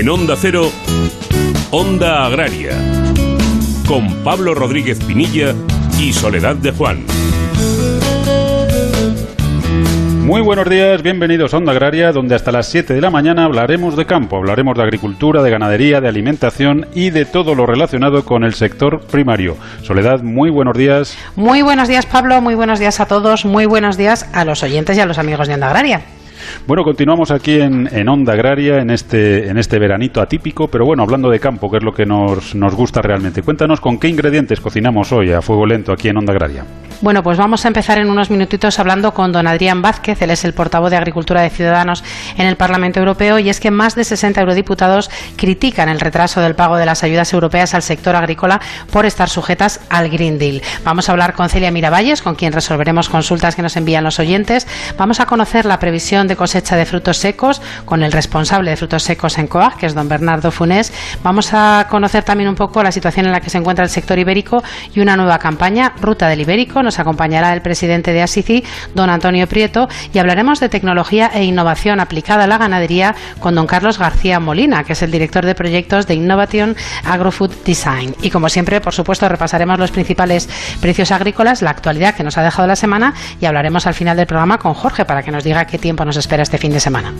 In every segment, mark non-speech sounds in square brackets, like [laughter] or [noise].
En Onda Cero, Onda Agraria, con Pablo Rodríguez Pinilla y Soledad de Juan. Muy buenos días, bienvenidos a Onda Agraria, donde hasta las 7 de la mañana hablaremos de campo, hablaremos de agricultura, de ganadería, de alimentación y de todo lo relacionado con el sector primario. Soledad, muy buenos días. Muy buenos días, Pablo, muy buenos días a todos, muy buenos días a los oyentes y a los amigos de Onda Agraria. Bueno, continuamos aquí en, Onda Agraria, en este, en este veranito atípico, pero bueno, hablando de campo, que es lo que nos, nos gusta realmente. Cuéntanos con qué ingredientes cocinamos hoy a fuego lento aquí en Onda Agraria. Bueno, pues vamos a empezar en unos minutitos hablando con don Adrián Vázquez, él es el portavoz de Agricultura de Ciudadanos en el Parlamento Europeo, y es que más de 60 eurodiputados critican el retraso del pago de las ayudas europeas al sector agrícola por estar sujetas al Green Deal. Vamos a hablar con Celia Miravalles, con quien resolveremos consultas que nos envían los oyentes. Vamos a conocer la previsión de cosecha de frutos secos con el responsable de frutos secos en COAG, que es don Bernardo Funés. Vamos a conocer también un poco la situación en la que se encuentra el sector ibérico y una nueva campaña, Ruta del Ibérico nos acompañará el presidente de ASICI, don Antonio Prieto, y hablaremos de tecnología e innovación aplicada a la ganadería con don Carlos García Molina, que es el director de proyectos de Innovation Agrofood Design. Y como siempre, por supuesto, repasaremos los principales precios agrícolas, la actualidad que nos ha dejado la semana y hablaremos al final del programa con Jorge para que nos diga qué tiempo nos espera este fin de semana.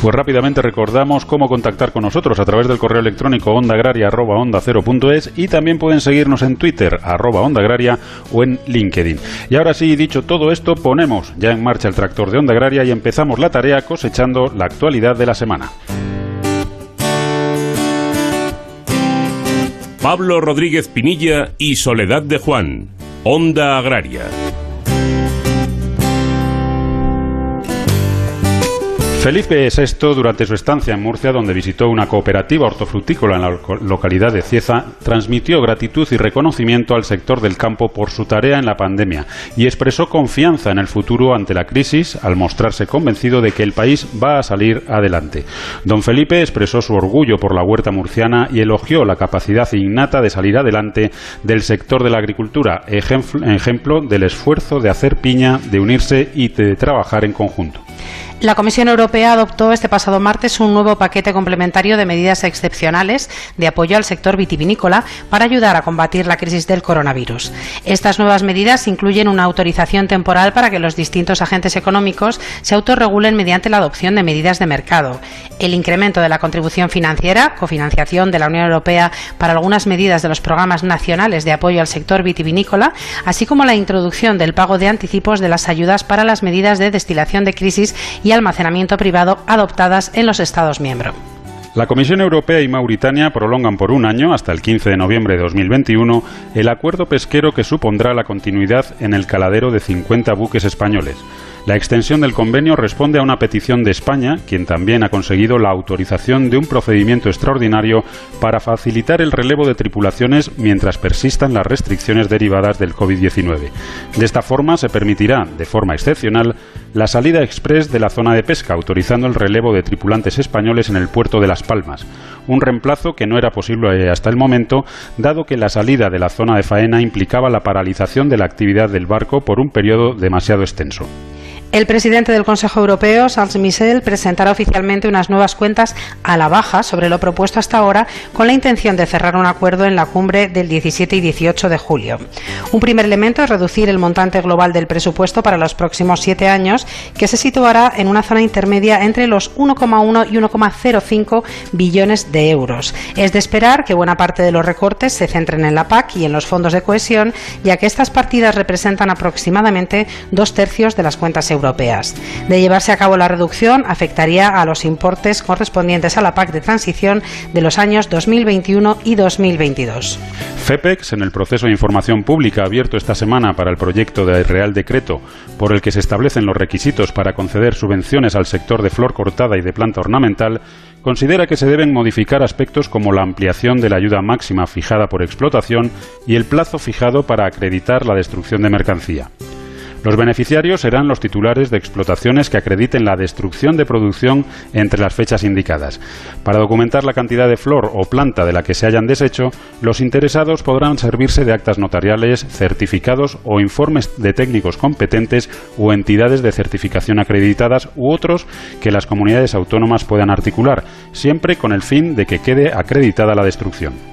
Pues rápidamente recordamos cómo contactar con nosotros a través del correo electrónico ondaagraria.onda0.es y también pueden seguirnos en Twitter, arroba ondaagraria o en LinkedIn. Y ahora sí, dicho todo esto, ponemos ya en marcha el tractor de Onda Agraria y empezamos la tarea cosechando la actualidad de la semana. Pablo Rodríguez Pinilla y Soledad de Juan, Onda Agraria. Felipe VI, durante su estancia en Murcia, donde visitó una cooperativa hortofrutícola en la localidad de Cieza, transmitió gratitud y reconocimiento al sector del campo por su tarea en la pandemia y expresó confianza en el futuro ante la crisis al mostrarse convencido de que el país va a salir adelante. Don Felipe expresó su orgullo por la huerta murciana y elogió la capacidad innata de salir adelante del sector de la agricultura, ejemplo del esfuerzo de hacer piña, de unirse y de trabajar en conjunto. La Comisión Europea adoptó este pasado martes un nuevo paquete complementario de medidas excepcionales de apoyo al sector vitivinícola para ayudar a combatir la crisis del coronavirus. Estas nuevas medidas incluyen una autorización temporal para que los distintos agentes económicos se autorregulen mediante la adopción de medidas de mercado, el incremento de la contribución financiera, cofinanciación de la Unión Europea para algunas medidas de los programas nacionales de apoyo al sector vitivinícola, así como la introducción del pago de anticipos de las ayudas para las medidas de destilación de crisis y almacenamiento privado adoptadas en los Estados miembros. La Comisión Europea y Mauritania prolongan por un año, hasta el 15 de noviembre de 2021, el acuerdo pesquero que supondrá la continuidad en el caladero de 50 buques españoles. La extensión del convenio responde a una petición de España, quien también ha conseguido la autorización de un procedimiento extraordinario para facilitar el relevo de tripulaciones mientras persistan las restricciones derivadas del COVID-19. De esta forma se permitirá, de forma excepcional, la salida express de la zona de pesca, autorizando el relevo de tripulantes españoles en el puerto de Las Palmas, un reemplazo que no era posible hasta el momento, dado que la salida de la zona de faena implicaba la paralización de la actividad del barco por un periodo demasiado extenso. El presidente del Consejo Europeo, Charles Michel, presentará oficialmente unas nuevas cuentas a la baja sobre lo propuesto hasta ahora, con la intención de cerrar un acuerdo en la cumbre del 17 y 18 de julio. Un primer elemento es reducir el montante global del presupuesto para los próximos siete años, que se situará en una zona intermedia entre los 1,1 y 1,05 billones de euros. Es de esperar que buena parte de los recortes se centren en la PAC y en los fondos de cohesión, ya que estas partidas representan aproximadamente dos tercios de las cuentas europeas De llevarse a cabo la reducción, afectaría a los importes correspondientes a la PAC de transición de los años 2021 y 2022. FEPEX, en el proceso de información pública abierto esta semana para el proyecto de Real Decreto por el que se establecen los requisitos para conceder subvenciones al sector de flor cortada y de planta ornamental, considera que se deben modificar aspectos como la ampliación de la ayuda máxima fijada por explotación y el plazo fijado para acreditar la destrucción de mercancía. Los beneficiarios serán los titulares de explotaciones que acrediten la destrucción de producción entre las fechas indicadas. Para documentar la cantidad de flor o planta de la que se hayan deshecho, los interesados podrán servirse de actas notariales, certificados o informes de técnicos competentes o entidades de certificación acreditadas u otros que las comunidades autónomas puedan articular, siempre con el fin de que quede acreditada la destrucción.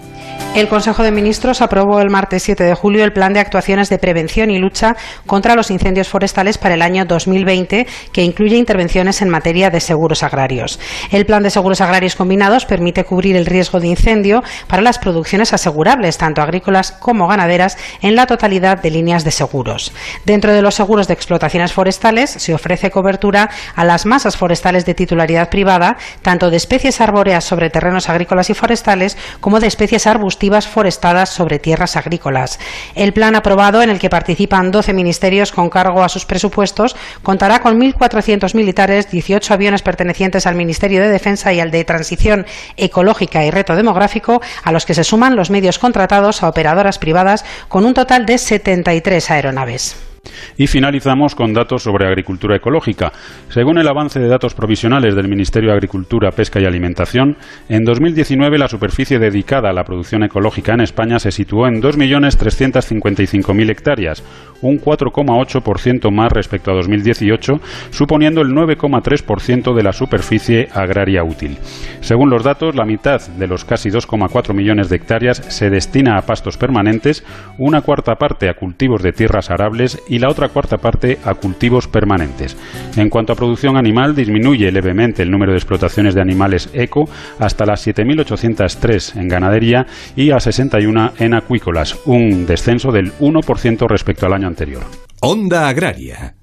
El Consejo de Ministros aprobó el martes 7 de julio el Plan de Actuaciones de Prevención y Lucha contra los Incendios Forestales para el año 2020, que incluye intervenciones en materia de seguros agrarios. El Plan de Seguros Agrarios Combinados permite cubrir el riesgo de incendio para las producciones asegurables, tanto agrícolas como ganaderas, en la totalidad de líneas de seguros. Dentro de los seguros de explotaciones forestales se ofrece cobertura a las masas forestales de titularidad privada, tanto de especies arbóreas sobre terrenos agrícolas y forestales como de especies arbustivas forestadas sobre tierras agrícolas. El plan aprobado, en el que participan 12 ministerios con cargo a sus presupuestos, contará con 1.400 militares, 18 aviones pertenecientes al Ministerio de Defensa y al de Transición Ecológica y Reto Demográfico, a los que se suman los medios contratados a operadoras privadas, con un total de 73 aeronaves. Y finalizamos con datos sobre agricultura ecológica. Según el avance de datos provisionales del Ministerio de Agricultura, Pesca y Alimentación, en 2019 la superficie dedicada a la producción ecológica en España se situó en 2.355.000 hectáreas, un 4,8% más respecto a 2018, suponiendo el 9,3% de la superficie agraria útil. Según los datos, la mitad de los casi 2,4 millones de hectáreas se destina a pastos permanentes, una cuarta parte a cultivos de tierras arables y la otra cuarta parte a cultivos permanentes. En cuanto a producción animal, disminuye levemente el número de explotaciones de animales eco hasta las 7.803 en ganadería y a 61 en acuícolas, un descenso del 1% respecto al año anterior. Onda Agraria.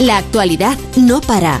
La actualidad no para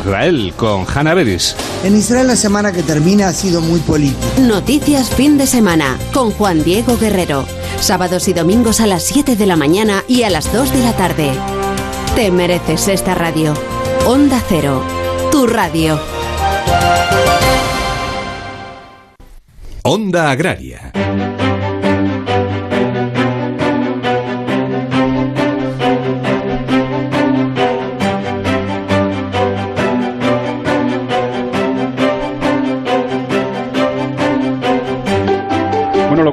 Israel con Hanna Beris. En Israel la semana que termina ha sido muy política. Noticias fin de semana con Juan Diego Guerrero. Sábados y domingos a las 7 de la mañana y a las 2 de la tarde. Te mereces esta radio. Onda Cero, tu radio. Onda Agraria.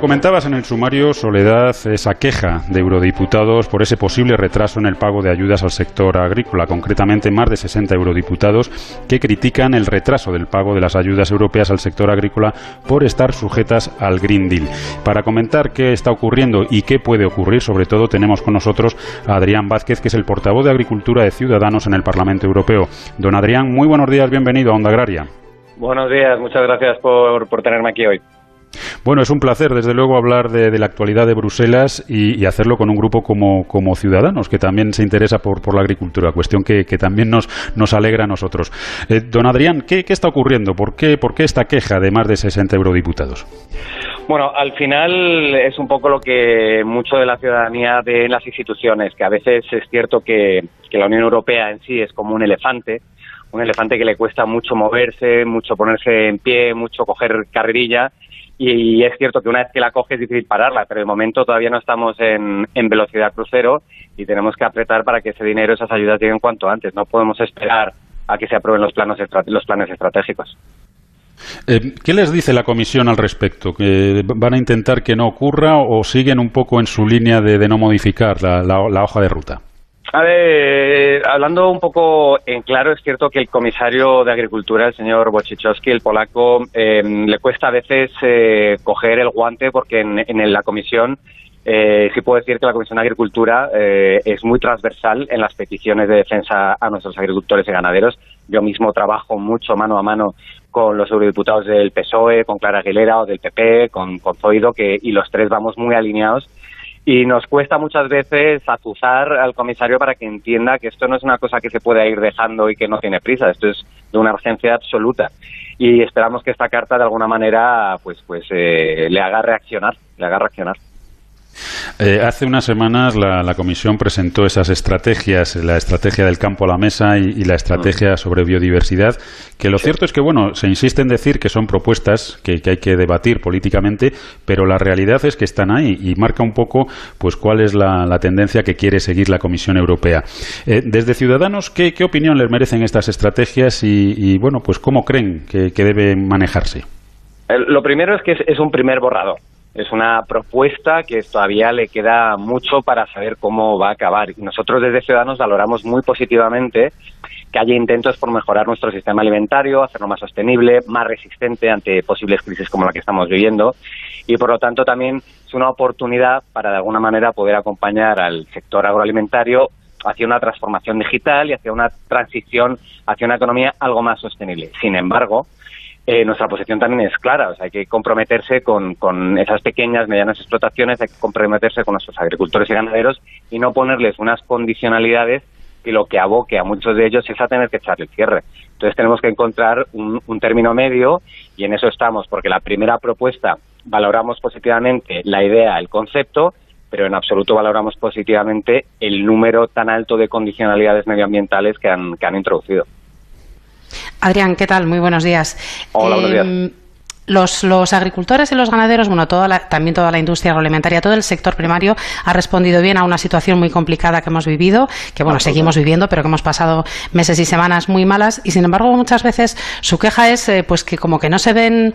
Comentabas en el sumario, Soledad, esa queja de eurodiputados por ese posible retraso en el pago de ayudas al sector agrícola, concretamente más de 60 eurodiputados que critican el retraso del pago de las ayudas europeas al sector agrícola por estar sujetas al Green Deal. Para comentar qué está ocurriendo y qué puede ocurrir, sobre todo tenemos con nosotros a Adrián Vázquez, que es el portavoz de Agricultura de Ciudadanos en el Parlamento Europeo. Don Adrián, muy buenos días, bienvenido a Onda Agraria. Buenos días, muchas gracias por, por tenerme aquí hoy. Bueno, es un placer, desde luego, hablar de, la actualidad de Bruselas y, hacerlo con un grupo como, Ciudadanos, que también se interesa por, la agricultura, cuestión que, también nos, nos, alegra a nosotros. Eh, don Adrián, ¿qué, está ocurriendo? ¿Por qué, ¿Por qué esta queja de más de 60 eurodiputados? Bueno, al final es un poco lo que mucho de la ciudadanía ve en las instituciones, que a veces es cierto que, que la Unión Europea en sí es como un elefante, un elefante que le cuesta mucho moverse, mucho ponerse en pie, mucho coger carrerilla y es cierto que una vez que la coge es difícil pararla, pero de momento todavía no estamos en, velocidad crucero y tenemos que apretar para que ese dinero, esas ayudas lleguen cuanto antes. No podemos esperar a que se aprueben los planes, los planes estratégicos. Eh, ¿Qué les dice la Comisión al respecto? ¿Que ¿Van a intentar que no ocurra o siguen un poco en su línea de, no modificar la hoja de ruta? A ver, hablando un poco en claro, es cierto que el comisario de Agricultura, el señor Wojciechowski, el polaco, eh, le cuesta a veces eh, coger el guante porque en, la comisión eh, sí puedo decir que la Comisión de Agricultura eh, es muy transversal en las peticiones de defensa a nuestros agricultores y ganaderos. Yo mismo trabajo mucho mano a mano con los eurodiputados del PSOE, con Clara Aguilera o del PP, con, con Zoido, que, y los tres vamos muy alineados Y nos cuesta muchas veces azuzar al comisario para que entienda que esto no es una cosa que se pueda ir dejando y que no tiene prisa, esto es de una urgencia absoluta. Y esperamos que esta carta de alguna manera pues, pues eh, le haga reaccionar, le haga reaccionar. Eh, hace unas semanas la, Comisión presentó esas estrategias, la estrategia del campo a la mesa y, la estrategia sobre biodiversidad, que lo cierto es que, bueno, se insiste en decir que son propuestas que, hay que debatir políticamente, pero la realidad es que están ahí y marca un poco pues cuál es la, tendencia que quiere seguir la Comisión Europea. Eh, desde Ciudadanos, ¿qué, opinión les merecen estas estrategias y, bueno, pues cómo creen que, deben manejarse? Lo primero es que es un primer borrador es una propuesta que todavía le queda mucho para saber cómo va a acabar. Nosotros desde Ciudadanos valoramos muy positivamente que haya intentos por mejorar nuestro sistema alimentario, hacerlo más sostenible, más resistente ante posibles crisis como la que estamos viviendo. Y por lo tanto también es una oportunidad para de alguna manera poder acompañar al sector agroalimentario hacia una transformación digital y hacia una transición hacia una economía algo más sostenible. Sin embargo, eh, nuestra posición también es clara. O sea, hay que comprometerse con, con esas pequeñas, medianas explotaciones, hay que comprometerse con nuestros agricultores y ganaderos y no ponerles unas condicionalidades que lo que aboque a muchos de ellos es a tener que echarle el cierre. Entonces tenemos que encontrar un, un término medio y en eso estamos, porque la primera propuesta valoramos positivamente la idea, el concepto, pero en absoluto valoramos positivamente el número tan alto de condicionalidades medioambientales que han, que han introducido. Adrián, ¿qué tal? Muy buenos días. Hola, buenos días. Los, los, agricultores y los ganaderos, bueno, toda también toda la industria agroalimentaria, todo el sector primario ha respondido bien a una situación muy complicada que hemos vivido, que bueno, seguimos viviendo, pero que hemos pasado meses y semanas muy malas y sin embargo muchas veces su queja es eh, pues que como que no se ven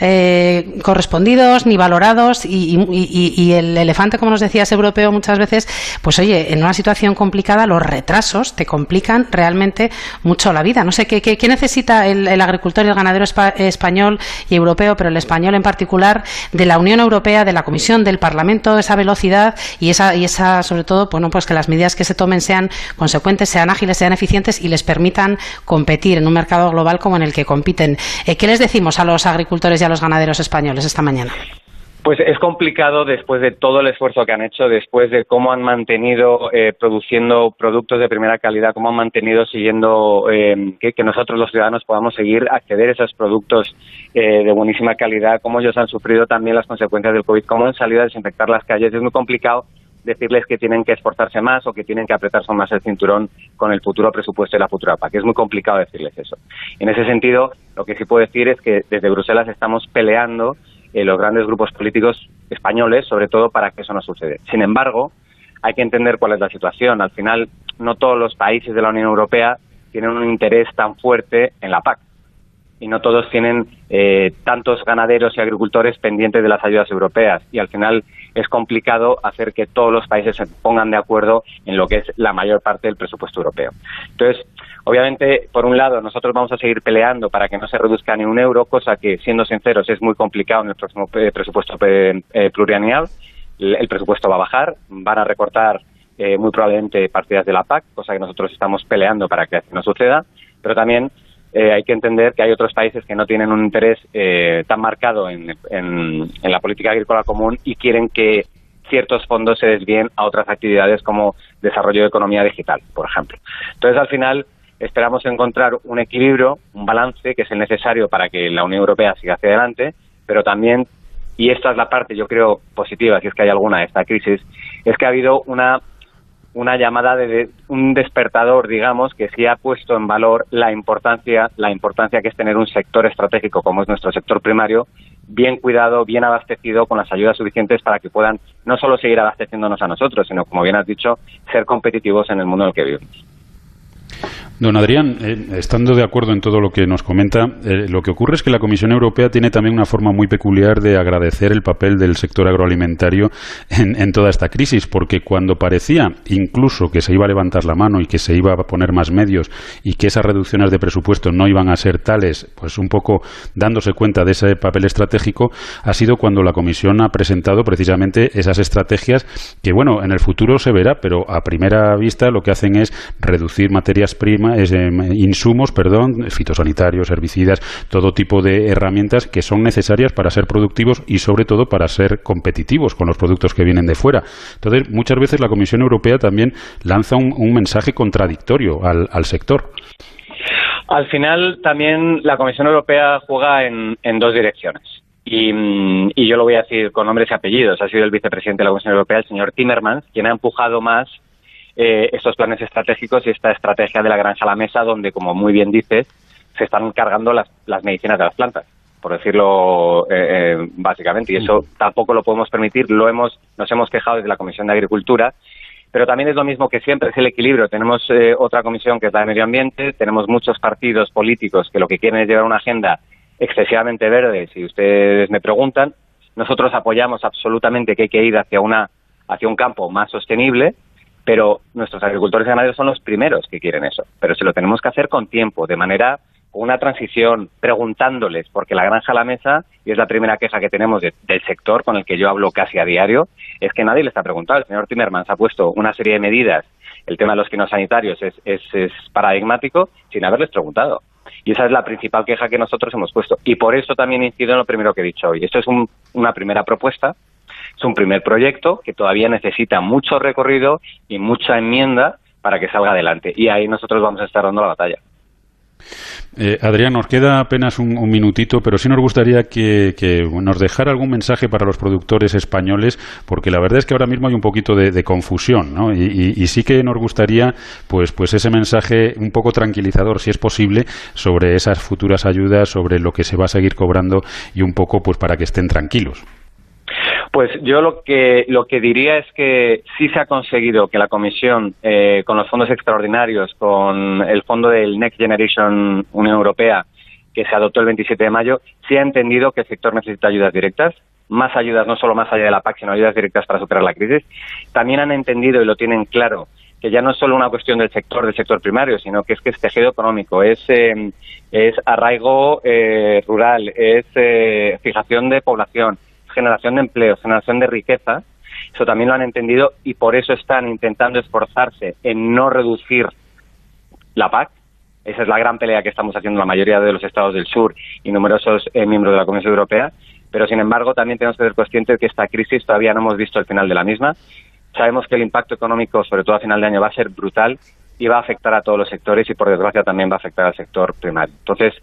eh, correspondidos ni valorados y, y, el elefante, como nos decías, europeo muchas veces, pues oye, en una situación complicada los retrasos te complican realmente mucho la vida. No sé, ¿qué, qué, necesita el, el, agricultor y el ganadero español y europeo pero el español en particular, de la Unión Europea, de la Comisión, del Parlamento, esa velocidad y esa, y esa sobre todo, bueno, pues que las medidas que se tomen sean consecuentes, sean ágiles, sean eficientes y les permitan competir en un mercado global como en el que compiten. Eh, ¿Qué les decimos a los agricultores y a los ganaderos españoles esta mañana? Pues es complicado después de todo el esfuerzo que han hecho, después de cómo han mantenido eh, produciendo productos de primera calidad, cómo han mantenido siguiendo eh, que, nosotros los ciudadanos podamos seguir acceder a esos productos eh, de buenísima calidad, cómo ellos han sufrido también las consecuencias del COVID, cómo han salido a desinfectar las calles. Es muy complicado decirles que tienen que esforzarse más o que tienen que apretarse más el cinturón con el futuro presupuesto y la futura PAC. Es muy complicado decirles eso. En ese sentido, lo que sí puedo decir es que desde Bruselas estamos peleando eh, los grandes grupos políticos españoles, sobre todo para que eso no suceda. Sin embargo, hay que entender cuál es la situación. Al final, no todos los países de la Unión Europea tienen un interés tan fuerte en la PAC y no todos tienen eh, tantos ganaderos y agricultores pendientes de las ayudas europeas y al final es complicado hacer que todos los países se pongan de acuerdo en lo que es la mayor parte del presupuesto europeo. Entonces, Obviamente, por un lado, nosotros vamos a seguir peleando para que no se reduzca ni un euro, cosa que, siendo sinceros, es muy complicado en el próximo eh, presupuesto eh, plurianual. El presupuesto va a bajar, van a recortar eh, muy probablemente partidas de la PAC, cosa que nosotros estamos peleando para que no suceda, pero también hay que entender que hay otros países que no tienen un interés tan marcado en, en, la política agrícola común y quieren que ciertos fondos se desvíen a otras actividades como desarrollo de economía digital, por ejemplo. Entonces, al final, esperamos encontrar un equilibrio, un balance que es el necesario para que la Unión Europea siga hacia adelante, pero también, y esta es la parte yo creo positiva, si es que hay alguna de esta crisis, es que ha habido una una llamada de, un despertador, digamos, que sí ha puesto en valor la importancia, la importancia que es tener un sector estratégico como es nuestro sector primario, bien cuidado, bien abastecido, con las ayudas suficientes para que puedan no solo seguir abasteciéndonos a nosotros, sino, como bien has dicho, ser competitivos en el mundo en el que vivimos. Don Adrián, eh, estando de acuerdo en todo lo que nos comenta, eh, lo que ocurre es que la Comisión Europea tiene también una forma muy peculiar de agradecer el papel del sector agroalimentario en, toda esta crisis, porque cuando parecía incluso que se iba a levantar la mano y que se iba a poner más medios y que esas reducciones de presupuesto no iban a ser tales, pues un poco dándose cuenta de ese papel estratégico, ha sido cuando la Comisión ha presentado precisamente esas estrategias que, bueno, en el futuro se verá, pero a primera vista lo que hacen es reducir materias primas insumos, perdón, fitosanitarios, herbicidas, todo tipo de herramientas que son necesarias para ser productivos y sobre todo para ser competitivos con los productos que vienen de fuera. Entonces, muchas veces la Comisión Europea también lanza un, mensaje contradictorio al, sector. Al final, también la Comisión Europea juega en, dos direcciones. Y, y, yo lo voy a decir con nombres y apellidos. Ha sido el vicepresidente de la Comisión Europea, el señor Timmermans, quien ha empujado más eh, estos planes estratégicos y esta estrategia de la granja a la mesa, donde, como muy bien dices, se están cargando las, las medicinas de las plantas, por decirlo eh, eh, básicamente. Y eso tampoco lo podemos permitir. Lo hemos, nos hemos quejado desde la Comisión de Agricultura, pero también es lo mismo que siempre, es el equilibrio. Tenemos otra comisión que es la de Medio Ambiente, tenemos muchos partidos políticos que lo que quieren es llevar una agenda excesivamente verde, si ustedes me preguntan. Nosotros apoyamos absolutamente que hay que ir hacia una hacia un campo más sostenible, pero nuestros agricultores y ganaderos son los primeros que quieren eso. Pero se lo tenemos que hacer con tiempo, de manera con una transición, preguntándoles, porque la granja a la mesa, y es la primera queja que tenemos del sector con el que yo hablo casi a diario, es que nadie le está preguntando. El señor Timmermans ha puesto una serie de medidas, el tema de los quinosanitarios es, es, es paradigmático, sin haberles preguntado. Y esa es la principal queja que nosotros hemos puesto. Y por eso también incido en lo primero que he dicho hoy. Esto es una primera propuesta es un primer proyecto que todavía necesita mucho recorrido y mucha enmienda para que salga adelante. Y ahí nosotros vamos a estar dando la batalla. Eh, Adrián, nos queda apenas un, minutito, pero sí nos gustaría que, nos dejara algún mensaje para los productores españoles, porque la verdad es que ahora mismo hay un poquito de, confusión, ¿no? Y, sí que nos gustaría, pues, pues ese mensaje un poco tranquilizador, si es posible, sobre esas futuras ayudas, sobre lo que se va a seguir cobrando y un poco, pues, para que estén tranquilos. Pues yo lo que lo que diría es que sí se ha conseguido que la Comisión, eh, con los fondos extraordinarios, con el fondo del Next Generation Unión Europea, que se adoptó el 27 de mayo, sí ha entendido que el sector necesita ayudas directas, más ayudas, no solo más allá de la PAC, sino ayudas directas para superar la crisis. También han entendido y lo tienen claro que ya no es solo una cuestión del sector del sector primario, sino que es que es tejido económico, es, eh, es arraigo eh, rural, es fijación de población, generación de empleo, generación de riqueza, eso también lo han entendido y por eso están intentando esforzarse en no reducir la PAC. Esa es la gran pelea que estamos haciendo la mayoría de los estados del sur y numerosos eh, miembros de la Comisión Europea. Pero, sin embargo, también tenemos que ser conscientes de que esta crisis todavía no hemos visto el final de la misma. Sabemos que el impacto económico, sobre todo a final de año, va a ser brutal y va a afectar a todos los sectores y, por desgracia, también va a afectar al sector primario. Entonces,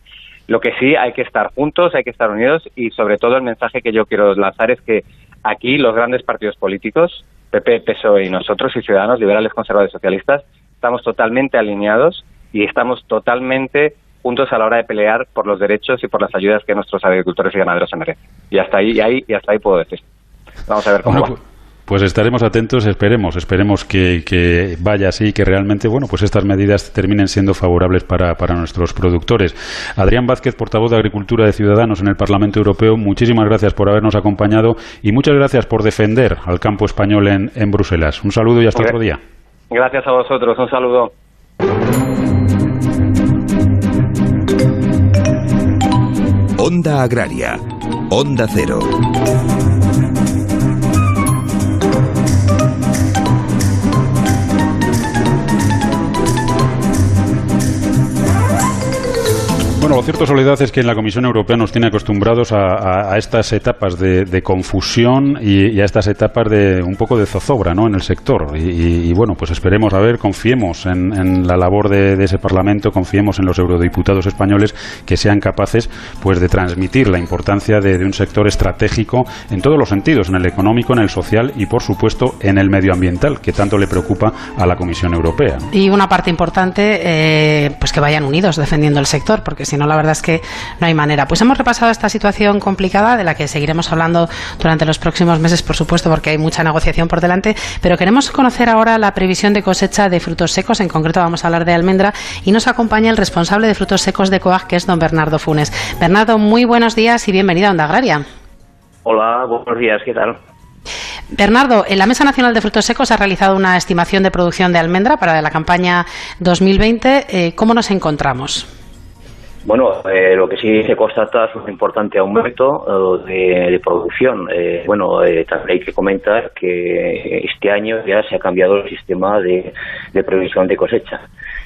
lo que sí, hay que estar juntos, hay que estar unidos y sobre todo el mensaje que yo quiero lanzar es que aquí los grandes partidos políticos, PP, PSOE y nosotros y Ciudadanos, liberales, conservadores, socialistas, estamos totalmente alineados y estamos totalmente juntos a la hora de pelear por los derechos y por las ayudas que nuestros agricultores y ganaderos se merecen. Y hasta ahí, y ahí, y hasta ahí puedo decir. Vamos a ver cómo va. Pues, estaremos atentos, esperemos, esperemos que, vaya así, que realmente, bueno, pues estas medidas terminen siendo favorables para, nuestros productores. Adrián Vázquez, portavoz de Agricultura de Ciudadanos en el Parlamento Europeo, muchísimas gracias por habernos acompañado y muchas gracias por defender al campo español en, en Bruselas. Un saludo y hasta otro día. Gracias a vosotros, un saludo. Onda Agraria, Onda Cero. Bueno, lo cierto, Soledad, es que en la Comisión Europea nos tiene acostumbrados a, estas etapas de, confusión y, a estas etapas de un poco de zozobra ¿no? en el sector. Y, bueno, pues esperemos a ver, confiemos en, la labor de, ese Parlamento, confiemos en los eurodiputados españoles que sean capaces pues de transmitir la importancia de, un sector estratégico en todos los sentidos, en el económico, en el social y, por supuesto, en el medioambiental, que tanto le preocupa a la Comisión Europea. Y una parte importante, eh, pues que vayan unidos defendiendo el sector, porque si no, la verdad es que no hay manera. Pues hemos repasado esta situación complicada de la que seguiremos hablando durante los próximos meses, por supuesto, porque hay mucha negociación por delante, pero queremos conocer ahora la previsión de cosecha de frutos secos, en concreto vamos a hablar de almendra, y nos acompaña el responsable de frutos secos de COAG, que es don Bernardo Funes. Bernardo, muy buenos días y bienvenido a Onda Agraria. Hola, buenos días, ¿qué tal? Bernardo, la Mesa Nacional de Frutos Secos ha realizado una estimación de producción de almendra para la campaña 2020. Eh, ¿Cómo nos encontramos? Bueno, eh, lo que sí se constata es un importante aumento eh, de, producción. Eh, bueno, también hay que comentar que este año ya se ha cambiado el sistema de, previsión de cosecha.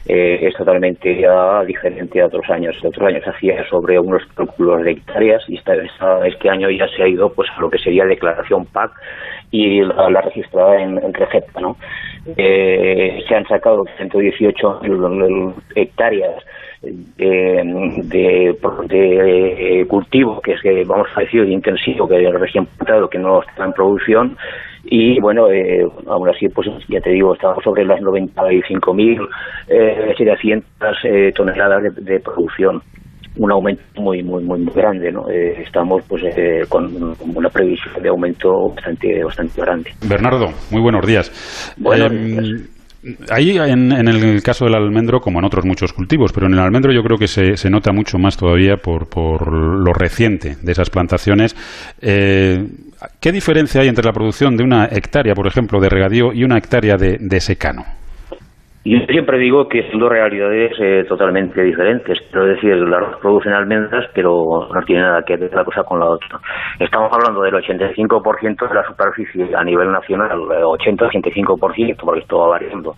es totalmente ya diferente a otros años. Otros años se hacía sobre unos cálculos de hectáreas y este año ya se ha ido pues a lo que sería declaración PAC y la, registrada en, en ¿no? se han sacado 118 hectáreas de, de, cultivo, que es que vamos a decir intensivo, que recién plantado, que no está en producción, y bueno, eh, aún así, pues ya te digo, estamos sobre las 95.000 eh, eh, toneladas de, producción. Un aumento muy muy muy, grande no eh, estamos pues eh, con una previsión de aumento bastante bastante grande. Bernardo muy buenos días. Buenos días Ahí, en, el caso del almendro, como en otros muchos cultivos, pero en el almendro yo creo que se, se nota mucho más todavía por, por lo reciente de esas plantaciones. Eh, ¿Qué diferencia hay entre la producción de una hectárea, por ejemplo, de regadío y una hectárea de secano? Yo siempre digo que son dos realidades eh, totalmente diferentes. Quiero decir, las producen almendras, pero no tiene nada que ver la cosa con la otra. Estamos hablando del 85% de la superficie a nivel nacional, 80-85%, porque esto va variando,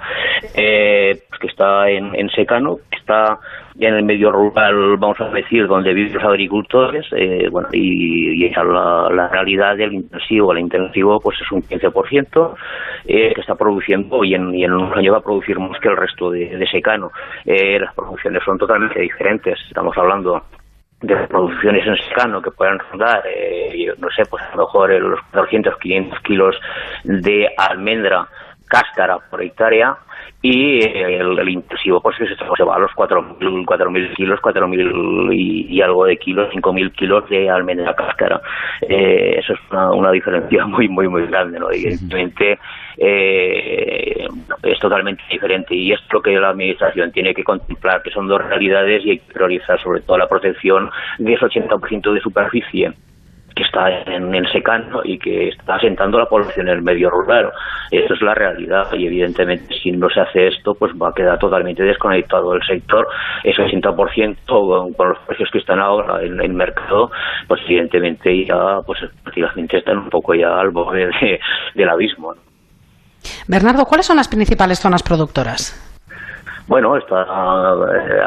eh, que está en, en secano, está en el medio rural, vamos a decir, donde viven los agricultores, eh, bueno, y, y la, realidad del intensivo, el intensivo pues es un 15% eh, que está produciendo y en, y en un año va a producir más que el resto de, secano. Eh, las producciones son totalmente diferentes, estamos hablando de producciones en secano que puedan rondar, eh, no sé, pues a lo mejor los 400, 500 kilos de almendra cáscara por hectárea y el, intensivo pues se va a los 4.000 kilos, 4.000 y, y algo de kilos, 5.000 kilos de almendra cáscara. Eh, eso es una, diferencia [laughs] muy, muy, muy grande, ¿no? Evidentemente eh, es totalmente diferente y es lo que la Administración tiene que contemplar, que son dos realidades y hay que priorizar sobre todo la protección de ese 80% de superficie que está en, secano y que está asentando la población en el medio rural. Esto es la realidad y evidentemente si no se hace esto pues va a quedar totalmente desconectado el sector. Ese 80% con, con los precios que están ahora en el mercado pues evidentemente ya pues prácticamente están un poco ya al borde del abismo. Bernardo, ¿cuáles son las principales zonas productoras? Bueno, está eh,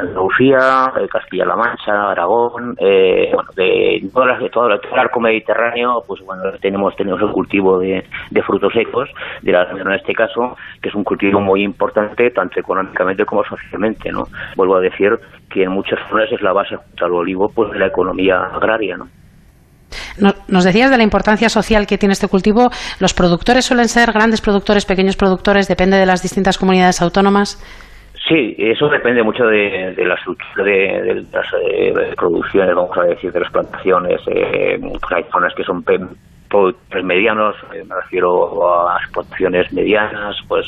Andalucía, eh, Castilla-La Mancha, Aragón, eh, bueno, de, todas de todo, el arco mediterráneo, pues bueno, tenemos tenemos el cultivo de, frutos secos, de la en este caso, que es un cultivo muy importante tanto económicamente como socialmente, ¿no? Vuelvo a decir que en muchas zonas es la base junto al olivo, pues de la economía agraria, ¿no? Nos decías de la importancia social que tiene este cultivo. ¿Los productores suelen ser grandes productores, pequeños productores? ¿Depende de las distintas comunidades autónomas? Sí, eso depende mucho de, la estructura de, las eh, producciones, vamos a decir, de las plantaciones. Eh, hay zonas que son productores medianos, eh, me refiero a explotaciones medianas, pues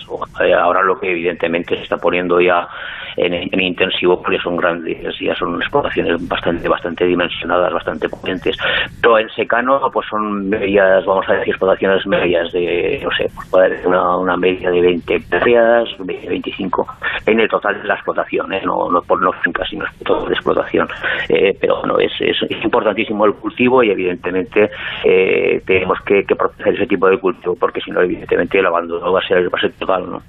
ahora lo que evidentemente se está poniendo ya en, intensivo porque son grandes, ya son explotaciones bastante bastante dimensionadas, bastante potentes. Pero en secano pues son medias, vamos a decir, explotaciones medias de, no sé, pues puede haber una, una media de 20 hectáreas, 25 en el total de la explotación, ¿eh? no, no por no fincas, sino total de explotación. Eh, pero bueno, es, es, importantísimo el cultivo y evidentemente eh, tenemos que, proteger ese tipo de cultivo porque si no, evidentemente el abandono va a ser, va a ser total, ¿no?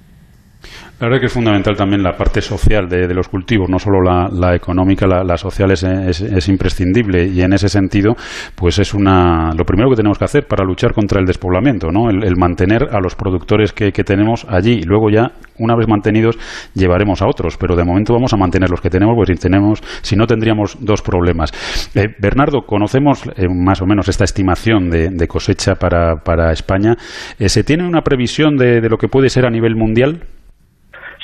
La verdad que es fundamental también la parte social de, los cultivos, no solo la, económica, la, social es, imprescindible y en ese sentido, pues es una lo primero que tenemos que hacer para luchar contra el despoblamiento, ¿no? El, mantener a los productores que, tenemos allí y luego ya una vez mantenidos llevaremos a otros, pero de momento vamos a mantener los que tenemos, pues si tenemos, si no tendríamos dos problemas. Eh, Bernardo, conocemos eh, más o menos esta estimación de, cosecha para, para España. Eh, ¿Se tiene una previsión de lo que puede ser a nivel mundial?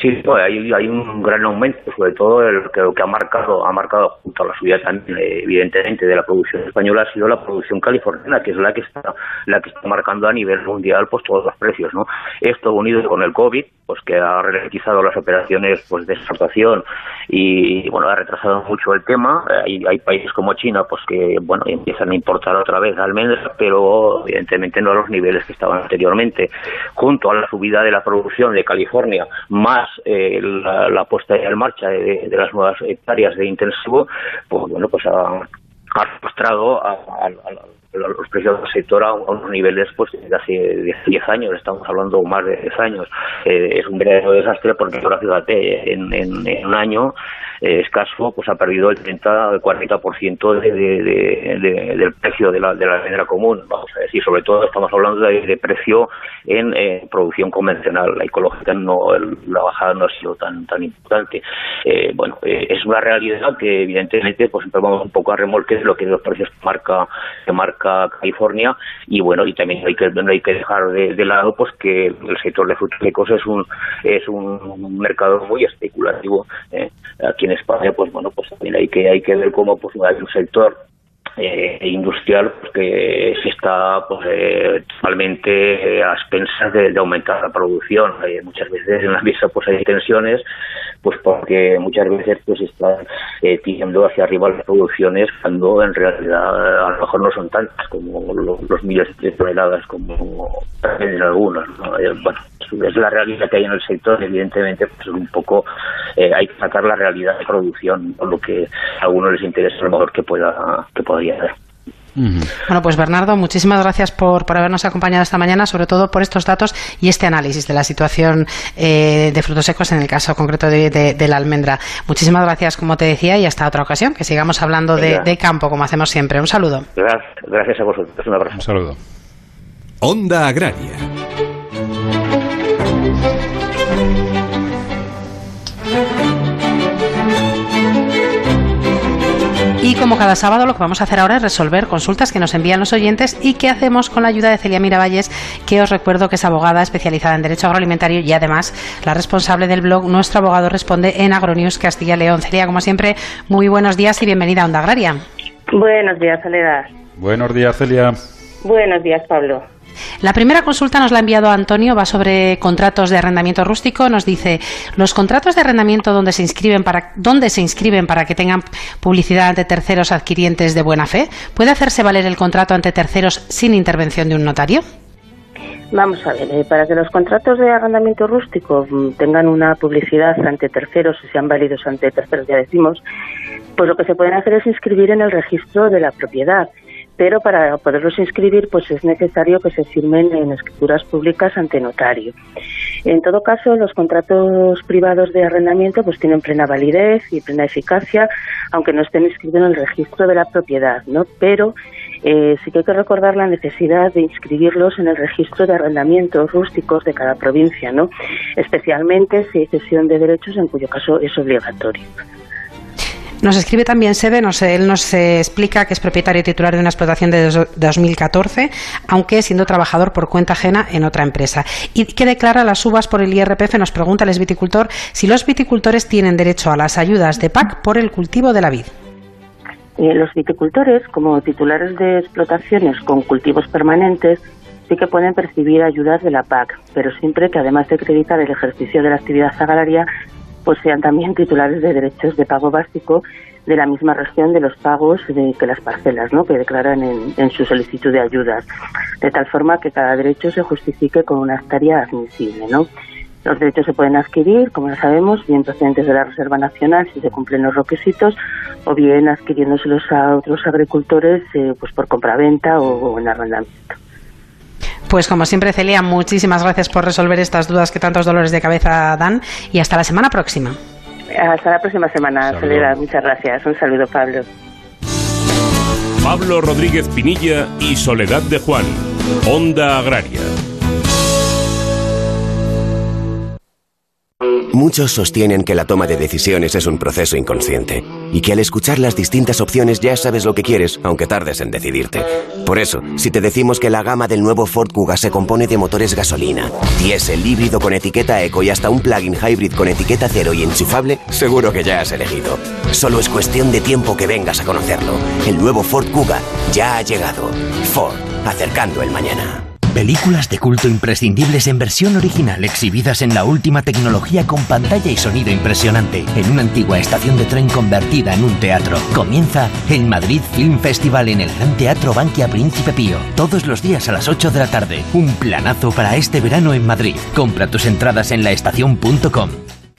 Sí, hay, hay un gran aumento, sobre todo el que, que ha marcado, ha marcado junto a la subida también, eh, evidentemente, de la producción española ha sido la producción californiana, que es la que está, la que está marcando a nivel mundial pues todos los precios, ¿no? Esto unido con el COVID, pues que ha ralentizado las operaciones pues de exportación y bueno ha retrasado mucho el tema. Hay, hay países como China, pues que bueno empiezan a importar otra vez almendras, pero evidentemente no a los niveles que estaban anteriormente. Junto a la subida de la producción de California, más eh, la, puesta en marcha de, las nuevas hectáreas de intensivo, pues bueno, pues ha, mostrado a, los precios del sector a, unos niveles pues de hace 10 años, estamos hablando más de 10 años. Eh, es un verdadero desastre porque ahora fíjate, en, en un año eh, escaso, pues ha perdido el 30 el 40% de, de, del precio de la, de la común, vamos a decir, sobre todo estamos hablando de, precio en producción convencional, la ecológica no, la bajada no ha sido tan tan importante. Eh, bueno, es una realidad que evidentemente pues vamos un poco a remolque de lo que los precios que marca, que marca California y bueno, y también hay que, hay que dejar de, lado pues que el sector de frutos secos es un, es un mercado muy especulativo. aquí en España, pues bueno, pues también hay que hay que ver cómo pues hay un sector eh, industrial que se está pues, eh, totalmente eh, a expensas de, aumentar la producción. Eh, muchas veces en la mesa pues hay tensiones, pues porque muchas veces pues están tirando hacia arriba las producciones cuando en realidad a lo mejor no son tantas como los, miles de toneladas como en algunos. bueno, es la realidad que hay en el sector, evidentemente pues un poco hay que sacar la realidad de producción, por lo que a algunos les interesa a lo mejor que pueda que pueda bueno, pues Bernardo, muchísimas gracias por, por, habernos acompañado esta mañana, sobre todo por estos datos y este análisis de la situación eh, de frutos secos en el caso concreto de, la almendra. Muchísimas gracias, como te decía, y hasta otra ocasión, que sigamos hablando de, campo, como hacemos siempre. Un saludo. Gracias, gracias a vosotros. Un abrazo. Un saludo. Onda Agraria. Como cada sábado, lo que vamos a hacer ahora es resolver consultas que nos envían los oyentes y qué hacemos con la ayuda de Celia Miravalles, que os recuerdo que es abogada especializada en Derecho Agroalimentario y además la responsable del blog Nuestro Abogado Responde en Agronews Castilla León. Celia, como siempre, muy buenos días y bienvenida a Onda Agraria. Buenos días, Soledad. Buenos días, Celia. Buenos días, Pablo. La primera consulta nos la ha enviado Antonio, va sobre contratos de arrendamiento rústico. Nos dice, los contratos de arrendamiento donde se inscriben para, dónde se inscriben para que tengan publicidad ante terceros adquirientes de buena fe, ¿puede hacerse valer el contrato ante terceros sin intervención de un notario? Vamos a ver, eh, para que los contratos de arrendamiento rústico mm, tengan una publicidad ante terceros y sean válidos ante terceros, ya decimos, pues lo que se pueden hacer es inscribir en el registro de la propiedad pero para poderlos inscribir pues es necesario que se firmen en escrituras públicas ante notario. En todo caso, los contratos privados de arrendamiento pues tienen plena validez y plena eficacia, aunque no estén inscritos en el registro de la propiedad, ¿no? Pero eh, sí que hay que recordar la necesidad de inscribirlos en el registro de arrendamientos rústicos de cada provincia, ¿no? Especialmente si hay cesión de derechos, en cuyo caso es obligatorio. Nos escribe también Sebe, él nos explica que es propietario y titular de una explotación de 2014, aunque siendo trabajador por cuenta ajena en otra empresa. Y que declara las uvas por el IRPF, nos pregunta el viticultor si los viticultores tienen derecho a las ayudas de PAC por el cultivo de la vid. Eh, los viticultores, como titulares de explotaciones con cultivos permanentes, sí que pueden percibir ayudas de la PAC, pero siempre que además de acreditar el ejercicio de la actividad agraria, pues sean también titulares de derechos de pago básico de la misma región de los pagos de, que las parcelas ¿no? que declaran en, su solicitud de ayudas, de tal forma que cada derecho se justifique con una tarea admisible. ¿no? Los derechos se pueden adquirir, como ya sabemos, bien procedentes de la Reserva Nacional si se cumplen los requisitos, o bien adquiriéndoselos a otros agricultores eh, pues por compraventa o, o en arrendamiento. Pues como siempre, Celia, muchísimas gracias por resolver estas dudas que tantos dolores de cabeza dan y hasta la semana próxima. Hasta la próxima semana, Celia. Muchas gracias. Un saludo, Pablo. Pablo Rodríguez Pinilla y Soledad de Juan, Onda Agraria. Muchos sostienen que la toma de decisiones es un proceso inconsciente y que al escuchar las distintas opciones ya sabes lo que quieres, aunque tardes en decidirte. Por eso, si te decimos que la gama del nuevo Ford Kuga se compone de motores gasolina, diésel híbrido con etiqueta eco y hasta un plug-in hybrid con etiqueta cero y enchufable, seguro que ya has elegido. Solo es cuestión de tiempo que vengas a conocerlo. El nuevo Ford Kuga ya ha llegado. Ford, acercando el mañana. Películas de culto imprescindibles en versión original exhibidas en la última tecnología con pantalla y sonido impresionante en una antigua estación de tren convertida en un teatro. Comienza el Madrid Film Festival en el Gran Teatro Banquia Príncipe Pío. Todos los días a las 8 de la tarde. Un planazo para este verano en Madrid. Compra tus entradas en laestacion.com.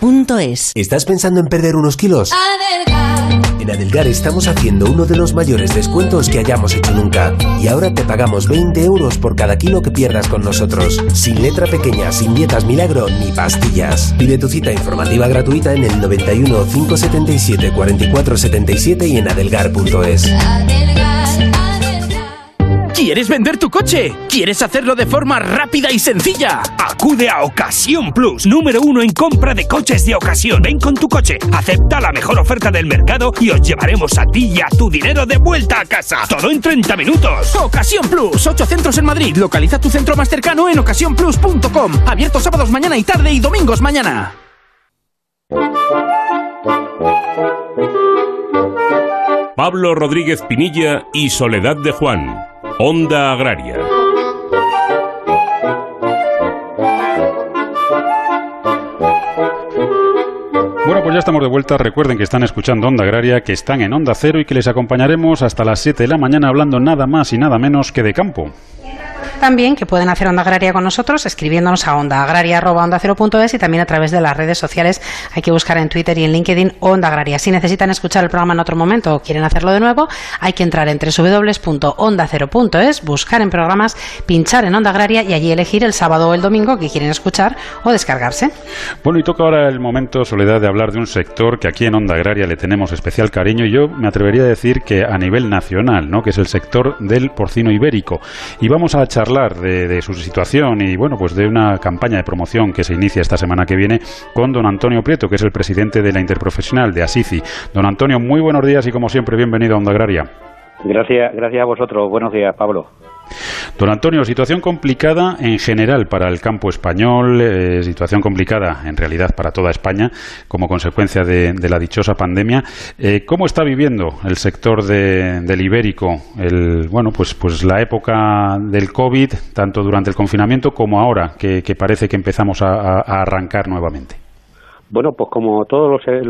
duchamanía.es. ¿Estás pensando en perder unos kilos? En Adelgar estamos haciendo uno de los mayores descuentos que hayamos hecho nunca. Y ahora te pagamos 20 euros por cada kilo que pierdas con nosotros. Sin letra pequeña, sin dietas milagro ni pastillas. Pide tu cita informativa gratuita en el 91 577 4477 y en adelgar.es. ¿Quieres vender tu coche? ¿Quieres hacerlo de forma rápida y sencilla? Acude a Ocasión Plus, número uno en compra de coches de ocasión. Ven con tu coche, acepta la mejor oferta del mercado y os llevaremos a ti y a tu dinero de vuelta a casa. Todo en 30 minutos. Ocasión Plus, 8 centros en Madrid. Localiza tu centro más cercano en ocasiónplus.com. Abierto sábados mañana y tarde y domingos mañana. Pablo Rodríguez Pinilla y Soledad de Juan. Onda Agraria. Bueno, pues ya estamos de vuelta. Recuerden que están escuchando Onda Agraria, que están en Onda Cero y que les acompañaremos hasta las 7 de la mañana hablando nada más y nada menos que de campo también que pueden hacer Onda Agraria con nosotros escribiéndonos a ondaagraria.ondacero.es y también a través de las redes sociales. Hay que buscar en Twitter y en LinkedIn Onda Agraria. Si necesitan escuchar el programa en otro momento o quieren hacerlo de nuevo, hay que entrar en www.ondacero.es, buscar en programas, pinchar en Onda Agraria y allí elegir el sábado o el domingo que quieren escuchar o descargarse. Bueno, y toca ahora el momento, Soledad, de hablar de un sector que aquí en Onda Agraria le tenemos especial cariño y yo me atrevería a decir que a nivel nacional, ¿no? que es el sector del porcino ibérico. Y vamos a charlar de, su situación y bueno, pues de una campaña de promoción que se inicia esta semana que viene con don Antonio Prieto, que es el presidente de la Interprofesional de Asici. Don Antonio, muy buenos días y como siempre, bienvenido a Onda Agraria. Gracias, gracias a vosotros. Buenos días, Pablo. Don Antonio, situación complicada en general para el campo español, eh, situación complicada en realidad para toda España como consecuencia de, la dichosa pandemia. Eh, ¿Cómo está viviendo el sector del ibérico, el, bueno, pues, pues la época del COVID, tanto durante el confinamiento como ahora, que, parece que empezamos a, arrancar nuevamente? Bueno, pues como todos los,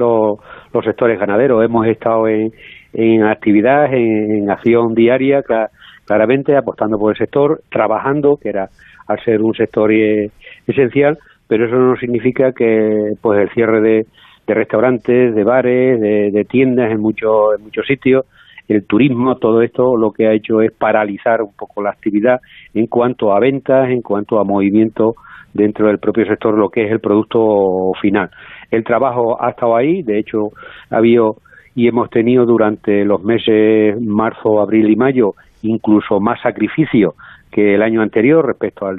los, sectores ganaderos, hemos estado en, en actividad, en, acción diaria, claramente apostando por el sector, trabajando, que era al ser un sector eh, esencial, pero eso no significa que pues el cierre de, restaurantes, de bares, de, tiendas en muchos en muchos sitios, el turismo, todo esto lo que ha hecho es paralizar un poco la actividad en cuanto a ventas, en cuanto a movimiento dentro del propio sector, lo que es el producto final. El trabajo ha estado ahí, de hecho ha habido y hemos tenido durante los meses marzo, abril y mayo incluso más sacrificio que el año anterior respecto al,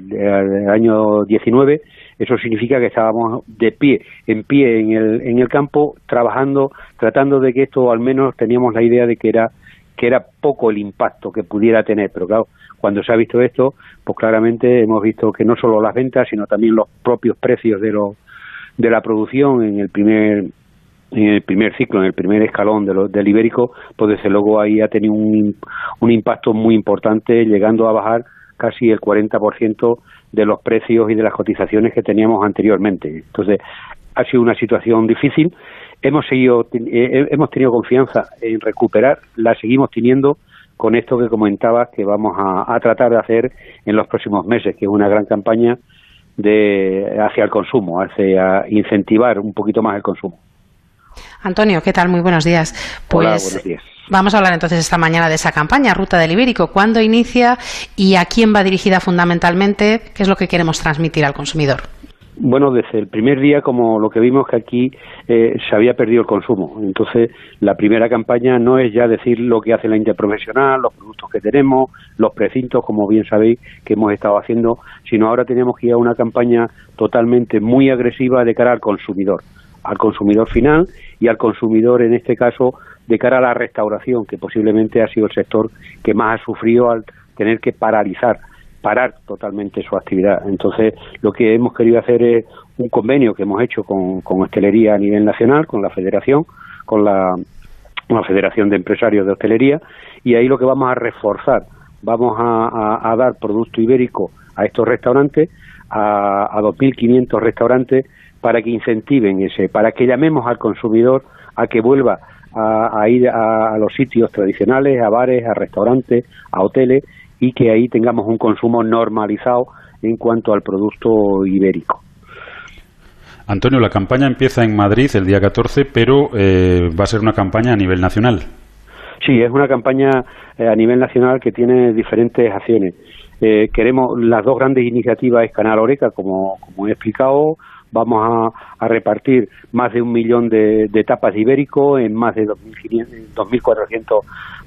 año 19, eso significa que estábamos de pie, en pie en el, en el campo, trabajando, tratando de que esto al menos teníamos la idea de que era que era poco el impacto que pudiera tener, pero claro, cuando se ha visto esto, pues claramente hemos visto que no solo las ventas, sino también los propios precios de lo, de la producción en el primer en el primer ciclo, en el primer escalón de del ibérico, pues desde luego ahí ha tenido un, un impacto muy importante, llegando a bajar casi el 40% de los precios y de las cotizaciones que teníamos anteriormente. Entonces, ha sido una situación difícil. Hemos seguido, eh, hemos tenido confianza en recuperar, la seguimos teniendo con esto que comentaba que vamos a, a tratar de hacer en los próximos meses, que es una gran campaña de hacia el consumo, hacia incentivar un poquito más el consumo. Antonio, ¿qué tal? Muy buenos días. Pues vamos a hablar entonces esta mañana de esa campaña, Ruta del Ibérico. ¿Cuándo inicia y a quién va dirigida fundamentalmente? ¿Qué es lo que queremos transmitir al consumidor? Bueno, desde el primer día, como lo que vimos que aquí eh, se había perdido el consumo. Entonces, la primera campaña no es ya decir lo que hace la interprofesional, los productos que tenemos, los precintos, como bien sabéis, que hemos estado haciendo, sino ahora tenemos que ir a una campaña totalmente muy agresiva de cara al consumidor al consumidor final y al consumidor, en este caso, de cara a la restauración, que posiblemente ha sido el sector que más ha sufrido al tener que paralizar parar totalmente su actividad. Entonces, lo que hemos querido hacer es un convenio que hemos hecho con, con hostelería a nivel nacional, con la federación, con la, Federación de Empresarios de Hostelería, y ahí lo que vamos a reforzar, vamos a, a, dar producto ibérico a estos restaurantes, a, a 2.500 restaurantes, para que incentiven ese, para que llamemos al consumidor a que vuelva a, a ir a, a, los sitios tradicionales, a bares, a restaurantes, a hoteles, y que ahí tengamos un consumo normalizado en cuanto al producto ibérico. Antonio, la campaña empieza en Madrid el día 14, pero eh, va a ser una campaña a nivel nacional. Sí, es una campaña eh, a nivel nacional que tiene diferentes acciones. Eh, queremos las dos grandes iniciativas es Canal Oreca, como, como he explicado, vamos a, a, repartir más de un millón de, de tapas ibérico en más de 2.400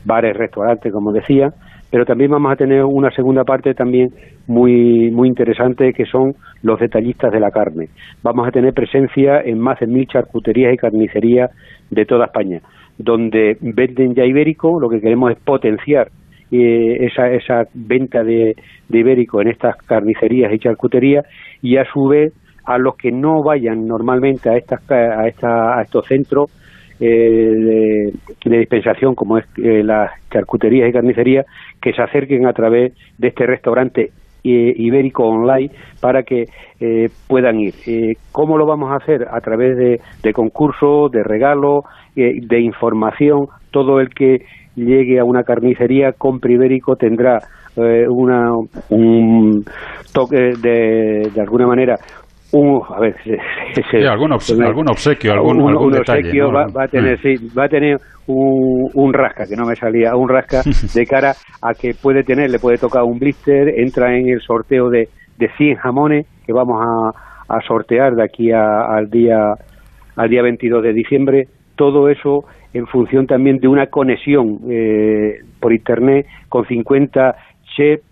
bares, restaurantes, como decía, pero también vamos a tener una segunda parte también muy muy interesante que son los detallistas de la carne. Vamos a tener presencia en más de mil charcuterías y carnicerías de toda España, donde venden ya ibérico, lo que queremos es potenciar eh, esa, esa venta de ibérico en estas carnicerías y charcuterías y a su vez a los que no vayan normalmente a estas a, esta, a estos centros eh, de, dispensación como es eh, las charcuterías y carnicerías que se acerquen a través de este restaurante eh, ibérico online para que eh, puedan ir. Eh, ¿Cómo lo vamos a hacer? A través de, de concursos, de regalos, de información. Todo el que llegue a una carnicería, compre ibérico, tendrá una, un toque de, de alguna manera un, a ver, [laughs] ese, sí, algún, obsequio, algún obsequio, algún, un, algún un detalle. obsequio ¿no? va, va, a tener, sí, va a tener un, un, rasca, que no me salía, un rasca [laughs] de cara a que puede tener, le puede tocar un blister, entra en el sorteo de, de 100 jamones que vamos a, a sortear de aquí a, al día al día 22 de diciembre. Todo eso en función también de una conexión eh, por internet con 50 chefs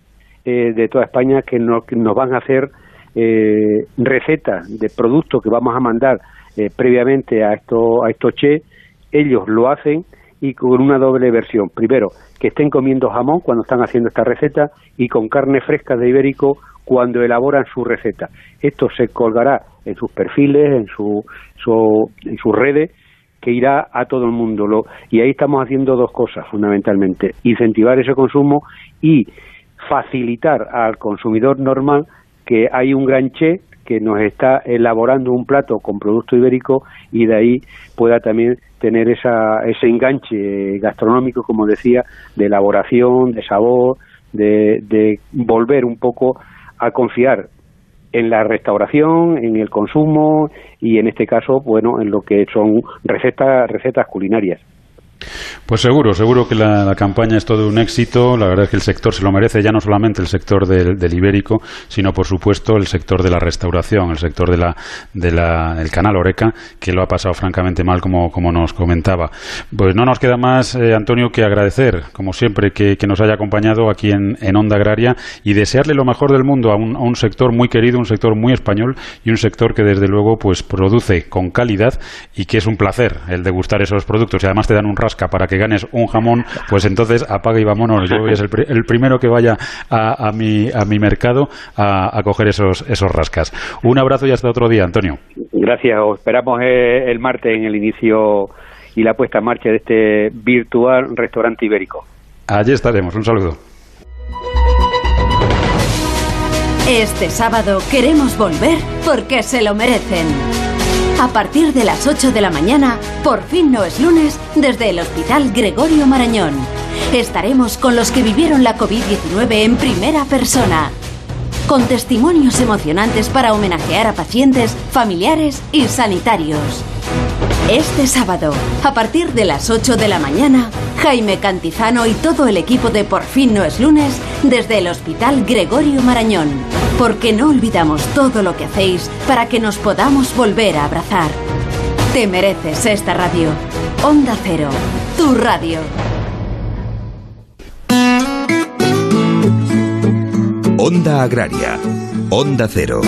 eh, de toda España que nos, que nos van a hacer eh, recetas de productos que vamos a mandar eh, previamente a estos a estos che, ellos lo hacen y con una doble versión. Primero, que estén comiendo jamón cuando están haciendo esta receta y con carne fresca de ibérico cuando elaboran su receta. Esto se colgará en sus perfiles, en, su, en sus redes, que irá a todo el mundo. Lo, y ahí estamos haciendo dos cosas fundamentalmente. Incentivar ese consumo y facilitar al consumidor normal que hay un gran che que nos está elaborando un plato con producto ibérico y de ahí pueda también tener esa, ese enganche gastronómico, como decía, de elaboración, de sabor, de, de volver un poco a confiar en la restauración, en el consumo y en este caso, bueno, en lo que son recetas, recetas culinarias. Pues seguro, seguro que la, campaña es todo un éxito. La verdad es que el sector se lo merece, ya no solamente el sector del, del ibérico, sino por supuesto el sector de la restauración, el sector de la, de la, del canal Oreca, que lo ha pasado francamente mal, como, como nos comentaba. Pues no nos queda más, eh, Antonio, que agradecer, como siempre, que, que nos haya acompañado aquí en, en, Onda Agraria y desearle lo mejor del mundo a un, a un sector muy querido, un sector muy español y un sector que desde luego pues produce con calidad y que es un placer el degustar esos productos y además te dan un rasca para que ganes un jamón, pues entonces apaga y vámonos. Yo voy a ser el, primero que vaya a, a, mi, a mi mercado a, a, coger esos, esos rascas. Un abrazo y hasta otro día, Antonio. Gracias. Os esperamos el martes en el inicio y la puesta en marcha de este virtual restaurante ibérico. Allí estaremos. Un saludo. Este sábado queremos volver porque se lo merecen. A partir de las 8 de la mañana, por fin no es lunes, desde el Hospital Gregorio Marañón. Estaremos con los que vivieron la COVID-19 en primera persona. Con testimonios emocionantes para homenajear a pacientes, familiares y sanitarios. Este sábado, a partir de las 8 de la mañana, Jaime Cantizano y todo el equipo de Por fin no es lunes desde el Hospital Gregorio Marañón. Porque no olvidamos todo lo que hacéis para que nos podamos volver a abrazar. Te mereces esta radio. Onda Cero, tu radio. Onda Agraria. Onda Cero.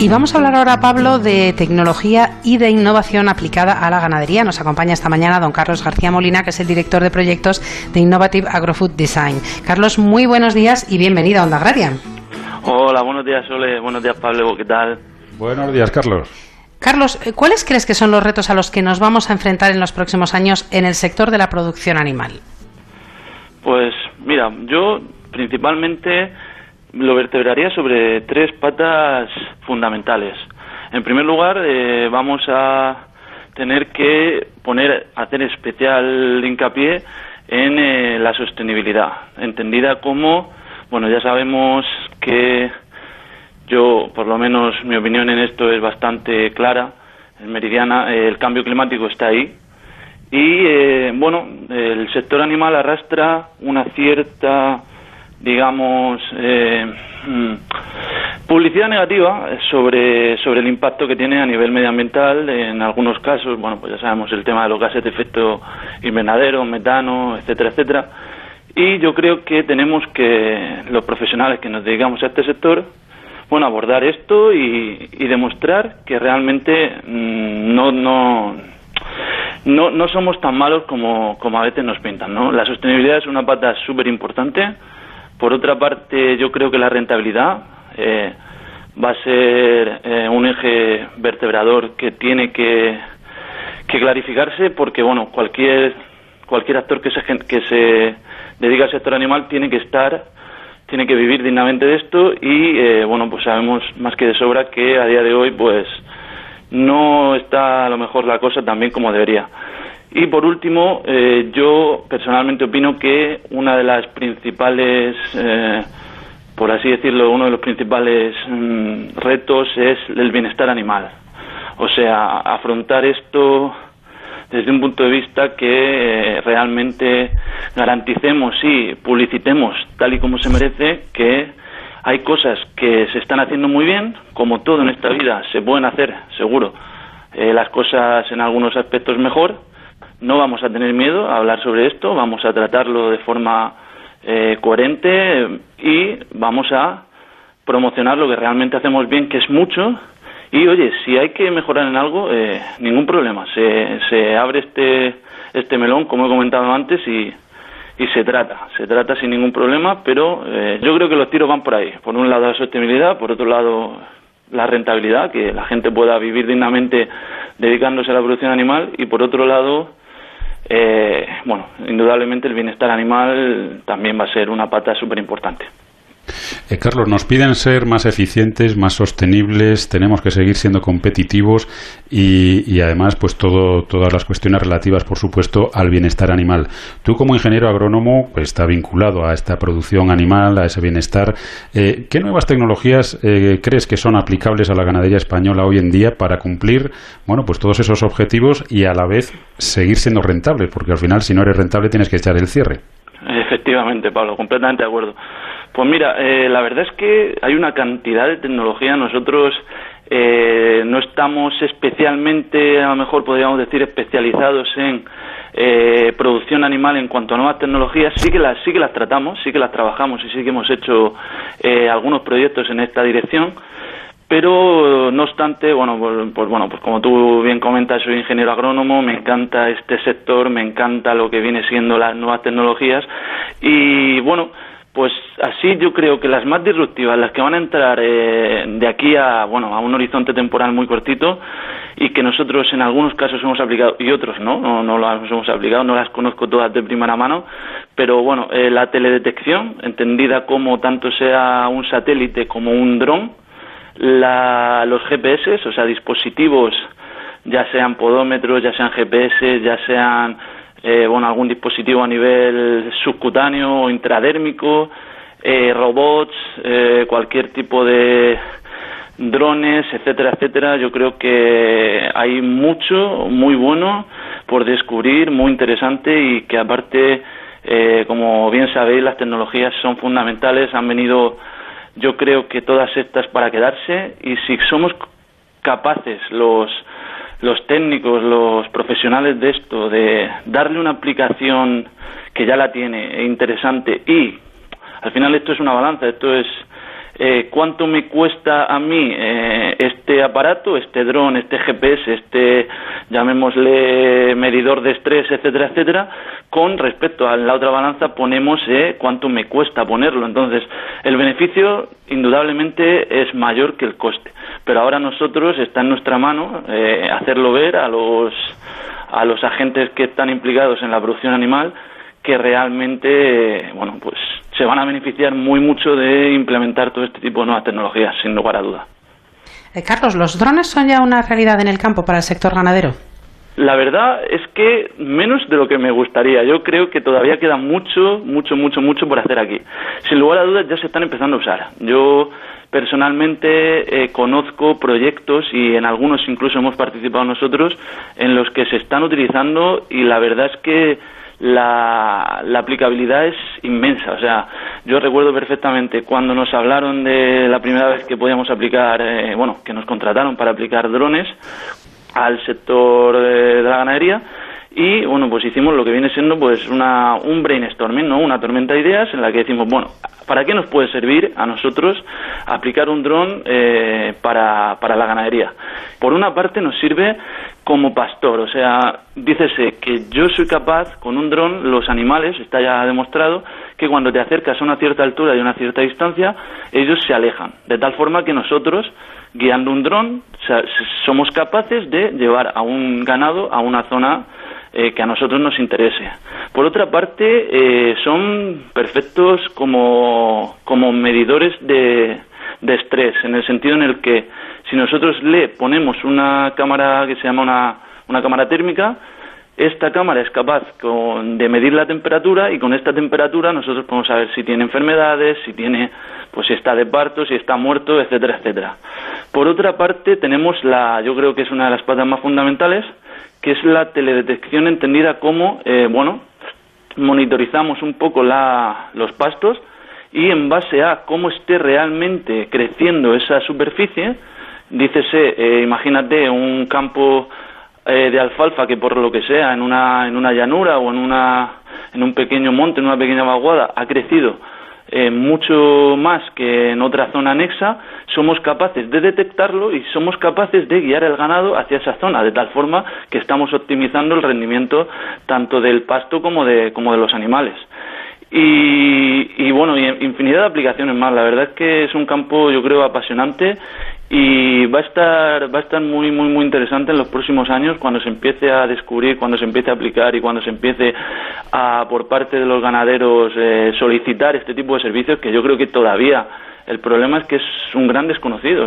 Y vamos a hablar ahora, Pablo, de tecnología y de innovación aplicada a la ganadería. Nos acompaña esta mañana don Carlos García Molina, que es el director de proyectos de Innovative Agrofood Design. Carlos, muy buenos días y bienvenido a Onda Agraria. Hola, buenos días, Sole. Buenos días, Pablo. ¿Qué tal? Buenos días, Carlos. Carlos, eh, ¿cuáles crees que son los retos a los que nos vamos a enfrentar en los próximos años en el sector de la producción animal? Pues mira, yo principalmente lo vertebraría sobre tres patas fundamentales. En primer lugar, eh, vamos a tener que poner, hacer especial hincapié en eh, la sostenibilidad, entendida como, bueno, ya sabemos que yo, por lo menos, mi opinión en esto es bastante clara, meridiana, el cambio climático está ahí, y eh, bueno, el sector animal arrastra una cierta digamos, eh, mm, publicidad negativa sobre, sobre el impacto que tiene a nivel medioambiental. En algunos casos, bueno, pues ya sabemos el tema de los gases de efecto invernadero, metano, etcétera, etcétera. Y yo creo que tenemos que, los profesionales que nos dedicamos a este sector, bueno, abordar esto y, y demostrar que realmente mm, no, no, no, no somos tan malos como, como a veces nos pintan, ¿no? La sostenibilidad es una pata súper importante por otra parte, yo creo que la rentabilidad eh, va a ser eh, un eje vertebrador que tiene que, clarificarse porque, bueno, cualquier, cualquier actor que se, que se dedica al sector animal tiene que estar tiene que vivir dignamente de esto y eh, bueno pues sabemos más que de sobra que a día de hoy pues no está a lo mejor la cosa tan bien como debería y por último, eh, yo personalmente opino que una de las principales, eh, por así decirlo, uno de los principales mm, retos es el bienestar animal. O sea, afrontar esto desde un punto de vista que eh, realmente garanticemos y publicitemos tal y como se merece que hay cosas que se están haciendo muy bien, como todo en esta vida se pueden hacer, seguro, las cosas en algunos aspectos mejor, no vamos a tener miedo a hablar sobre esto, vamos a tratarlo de forma eh, coherente y vamos a promocionar lo que realmente hacemos bien, que es mucho. Y oye, si hay que mejorar en algo, eh, ningún problema. Se, se abre este, este melón, como he comentado antes, y, y se trata. Se trata sin ningún problema, pero eh, yo creo que los tiros van por ahí. Por un lado la sostenibilidad, por otro lado la rentabilidad, que la gente pueda vivir dignamente dedicándose a la producción animal, y por otro lado eh, bueno, indudablemente el bienestar animal también va a ser una pata súper importante. Eh, Carlos, nos piden ser más eficientes, más sostenibles, tenemos que seguir siendo competitivos y, además, pues todo, todas las cuestiones relativas, por supuesto, al bienestar animal. Tú, como ingeniero agrónomo, pues, está vinculado a esta producción animal, a ese bienestar. Eh, ¿Qué nuevas tecnologías eh, crees que son aplicables a la ganadería española hoy en día para cumplir, bueno, pues todos esos objetivos y a la vez seguir siendo rentables? Porque al final, si no eres rentable, tienes que echar el cierre. Efectivamente, Pablo, completamente de acuerdo. Pues mira, eh, la verdad es que hay una cantidad de tecnología. Nosotros eh, no estamos especialmente, a lo mejor podríamos decir, especializados en eh, producción animal en cuanto a nuevas tecnologías. Sí que las, sí que las tratamos, sí que las trabajamos y sí que hemos hecho algunos proyectos en esta dirección. Pero no obstante, bueno, pues, pues, bueno, pues como tú bien comentas, soy ingeniero agrónomo, me encanta este sector, me encanta lo que viene siendo las nuevas tecnologías y bueno, pues así yo creo que las más disruptivas, las que van a entrar eh, de aquí a bueno a un horizonte temporal muy cortito y que nosotros en algunos casos hemos aplicado y otros no, no, no las hemos aplicado, no las conozco todas de primera mano, pero bueno, eh, la teledetección, entendida como tanto sea un satélite como un dron, los GPS, o sea, dispositivos, ya sean podómetros, ya sean GPS, ya sean eh, bueno, algún dispositivo a nivel subcutáneo o intradérmico, eh, robots, eh, cualquier tipo de drones, etcétera, etcétera. Yo creo que hay mucho muy bueno por descubrir, muy interesante y que aparte, como bien sabéis, las tecnologías son fundamentales, han venido, yo creo que todas estas para quedarse y si somos capaces los los técnicos, los profesionales de esto, de darle una aplicación que ya la tiene, e interesante, y al final esto es una balanza, esto es eh, cuánto me cuesta a mí eh, este aparato, este dron, este GPS, este, llamémosle, medidor de estrés, etcétera, etcétera, con respecto a la otra balanza ponemos eh, cuánto me cuesta ponerlo. Entonces, el beneficio indudablemente es mayor que el coste. Pero ahora nosotros está en nuestra mano eh, hacerlo ver a los, a los agentes que están implicados en la producción animal que realmente, bueno, pues se van a beneficiar muy mucho de implementar todo este tipo de nuevas tecnologías, sin lugar a duda. Eh, Carlos, ¿los drones son ya una realidad en el campo para el sector ganadero? La verdad es que menos de lo que me gustaría. Yo creo que todavía queda mucho, mucho, mucho, mucho por hacer aquí. Sin lugar a dudas ya se están empezando a usar. Yo personalmente eh, conozco proyectos y en algunos incluso hemos participado nosotros en los que se están utilizando y la verdad es que la, aplicabilidad es inmensa. O sea, yo recuerdo perfectamente cuando nos hablaron de la primera vez que podíamos aplicar, eh, bueno, que nos contrataron para aplicar drones al sector de, la ganadería y bueno pues hicimos lo que viene siendo pues una un brainstorming no una tormenta de ideas en la que decimos bueno para qué nos puede servir a nosotros aplicar un dron eh, para, para la ganadería por una parte nos sirve como pastor. O sea, dícese que yo soy capaz, con un dron, los animales, está ya demostrado, que cuando te acercas a una cierta altura y a una cierta distancia, ellos se alejan. De tal forma que nosotros, guiando un dron, somos capaces de llevar a un ganado a una zona eh, que a nosotros nos interese. Por otra parte, eh, son perfectos como, como medidores de, de estrés, en el sentido en el que si nosotros le ponemos una cámara que se llama una, una cámara térmica, esta cámara es capaz de medir la temperatura y con esta temperatura nosotros podemos saber si tiene enfermedades, si tiene, pues si está de parto, si está muerto, etcétera, etcétera. Por otra parte, tenemos la, yo creo que es una de las patas más fundamentales, que es la teledetección entendida como, eh, bueno, monitorizamos un poco la, los pastos y en base a cómo esté realmente creciendo esa superficie, dícese, eh, imagínate un campo eh, de alfalfa que por lo que sea en una, en una llanura o en, una, en un pequeño monte, en una pequeña vaguada, ha crecido eh, mucho más que en otra zona anexa, somos capaces de detectarlo y somos capaces de guiar el ganado hacia esa zona, de tal forma que estamos optimizando el rendimiento tanto del pasto como de, como de los animales. Y, y, bueno, y infinidad de aplicaciones más. La verdad es que es un campo, yo creo, apasionante y va a estar va a estar muy muy muy interesante en los próximos años cuando se empiece a descubrir cuando se empiece a aplicar y cuando se empiece a por parte de los ganaderos eh, solicitar este tipo de servicios que yo creo que todavía el problema es que es un gran desconocido.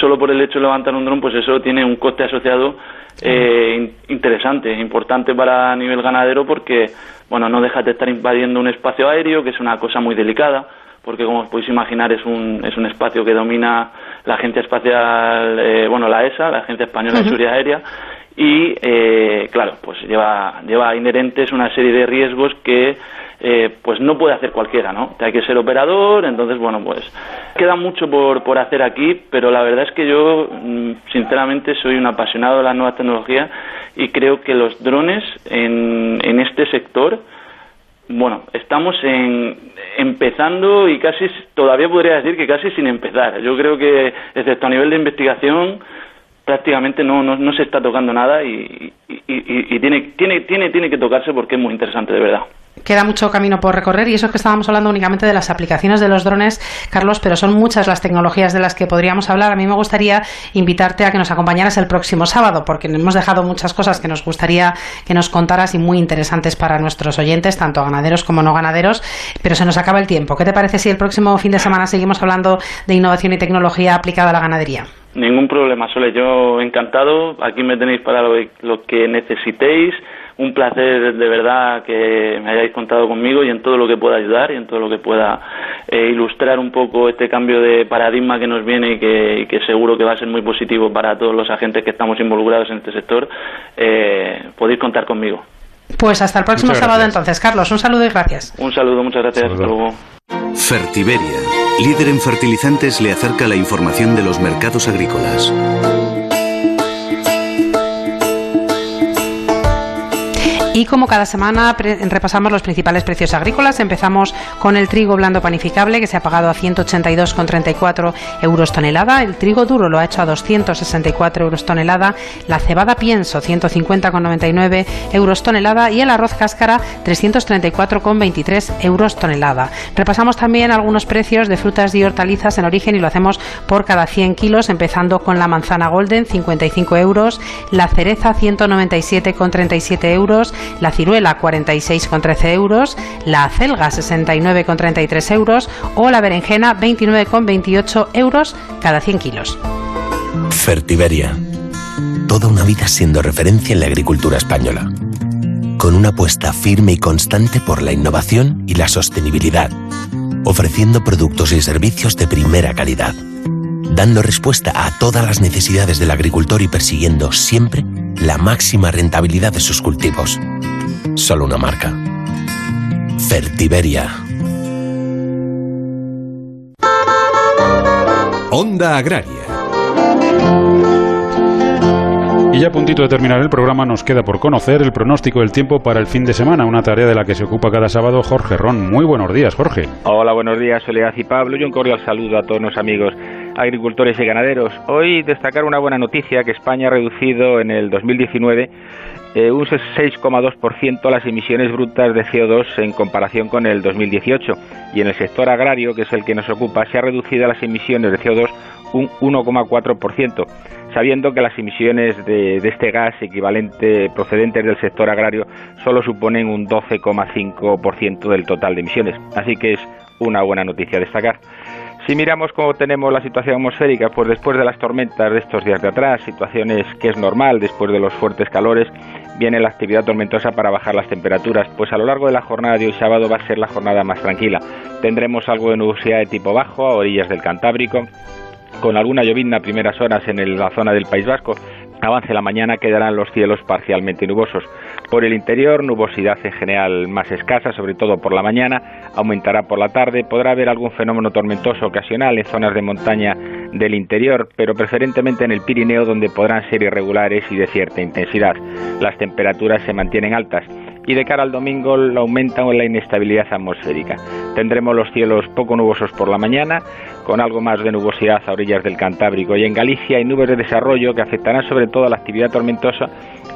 Solo por el hecho de levantar un dron pues eso tiene un coste asociado eh, interesante importante para nivel ganadero porque bueno no deja de estar invadiendo un espacio aéreo que es una cosa muy delicada porque como os podéis imaginar es un, es un espacio que domina la Agencia Espacial, eh, bueno, la ESA, la Agencia Española de Seguridad Aérea, y eh, claro, pues lleva, lleva inherentes una serie de riesgos que eh, pues no puede hacer cualquiera, ¿no? Hay que ser operador, entonces, bueno, pues queda mucho por, por hacer aquí, pero la verdad es que yo, mm, sinceramente, soy un apasionado de las nuevas tecnologías y creo que los drones en, en este sector bueno, estamos en, empezando y casi, todavía podría decir que casi sin empezar. Yo creo que, excepto a nivel de investigación, prácticamente no, no, no se está tocando nada y, y, y, tiene, tiene, tiene, tiene que tocarse porque es muy interesante, de verdad. Queda mucho camino por recorrer y eso es que estábamos hablando únicamente de las aplicaciones de los drones, Carlos, pero son muchas las tecnologías de las que podríamos hablar. A mí me gustaría invitarte a que nos acompañaras el próximo sábado, porque hemos dejado muchas cosas que nos gustaría que nos contaras y muy interesantes para nuestros oyentes, tanto ganaderos como no ganaderos, pero se nos acaba el tiempo. ¿Qué te parece si el próximo fin de semana seguimos hablando de innovación y tecnología aplicada a la ganadería? Ningún problema, Sole. Yo encantado. Aquí me tenéis para lo que necesitéis un placer de verdad que me hayáis contado conmigo y en todo lo que pueda ayudar y en todo lo que pueda eh, ilustrar un poco este cambio de paradigma que nos viene y que, seguro que va a ser muy positivo para todos los agentes que estamos involucrados en este sector, eh, podéis contar conmigo. Pues hasta el próximo sábado entonces, Carlos. Un saludo y gracias. Un saludo, muchas gracias. Hasta luego. Fertiberia, líder en fertilizantes, le acerca la información de los mercados agrícolas. Y como cada semana repasamos los principales precios agrícolas, empezamos con el trigo blando panificable que se ha pagado a 182,34 euros tonelada, el trigo duro lo ha hecho a 264 euros tonelada, la cebada pienso 150,99 euros tonelada. Y el arroz cáscara 334,23 euros tonelada. Repasamos también algunos precios de frutas y hortalizas en origen y lo hacemos por cada 100 kilos, empezando con la manzana golden 55 euros, la cereza 197,37 euros, la ciruela 46,13 euros, la acelga 69,33 euros o la berenjena 29,28 euros cada 100 kilos. Fertiberia. Toda una vida siendo referencia en la agricultura española. Con una apuesta firme y constante por la innovación y la sostenibilidad. Ofreciendo productos y servicios de primera calidad. Dando respuesta a todas las necesidades del agricultor y persiguiendo siempre la máxima rentabilidad de sus cultivos. Solo una marca. Fertiberia. Onda Agraria. Y ya a puntito de terminar el programa nos queda por conocer el pronóstico del tiempo para el fin de semana, una tarea de la que se ocupa cada sábado Jorge Ron. Muy buenos días, Jorge. Hola, buenos días, Soledad y Pablo, y un cordial saludo a todos los amigos agricultores y ganaderos. Hoy destacar una buena noticia que España ha reducido en el 2019 eh, un 6,2% las emisiones brutas de CO2 en comparación con el 2018 y en el sector agrario, que es el que nos ocupa, se ha reducido las emisiones de CO2 un 1,4%, sabiendo que las emisiones de, de, este gas equivalente procedentes del sector agrario solo suponen un 12,5% del total de emisiones. Así que es una buena noticia destacar. Si miramos cómo tenemos la situación atmosférica, pues después de las tormentas de estos días de atrás, situaciones que es normal después de los fuertes calores, viene la actividad tormentosa para bajar las temperaturas, pues a lo largo de la jornada de hoy sábado va a ser la jornada más tranquila. Tendremos algo de nubosidad de tipo bajo a orillas del Cantábrico, con alguna llovizna a primeras horas en la zona del País Vasco. Avance la mañana quedarán los cielos parcialmente nubosos. Por el interior, nubosidad en general más escasa, sobre todo por la mañana, aumentará por la tarde. Podrá haber algún fenómeno tormentoso ocasional en zonas de montaña del interior, pero preferentemente en el Pirineo, donde podrán ser irregulares y de cierta intensidad. Las temperaturas se mantienen altas y de cara al domingo aumenta la inestabilidad atmosférica. Tendremos los cielos poco nubosos por la mañana, con algo más de nubosidad a orillas del Cantábrico y en Galicia hay nubes de desarrollo que afectarán sobre todo a la actividad tormentosa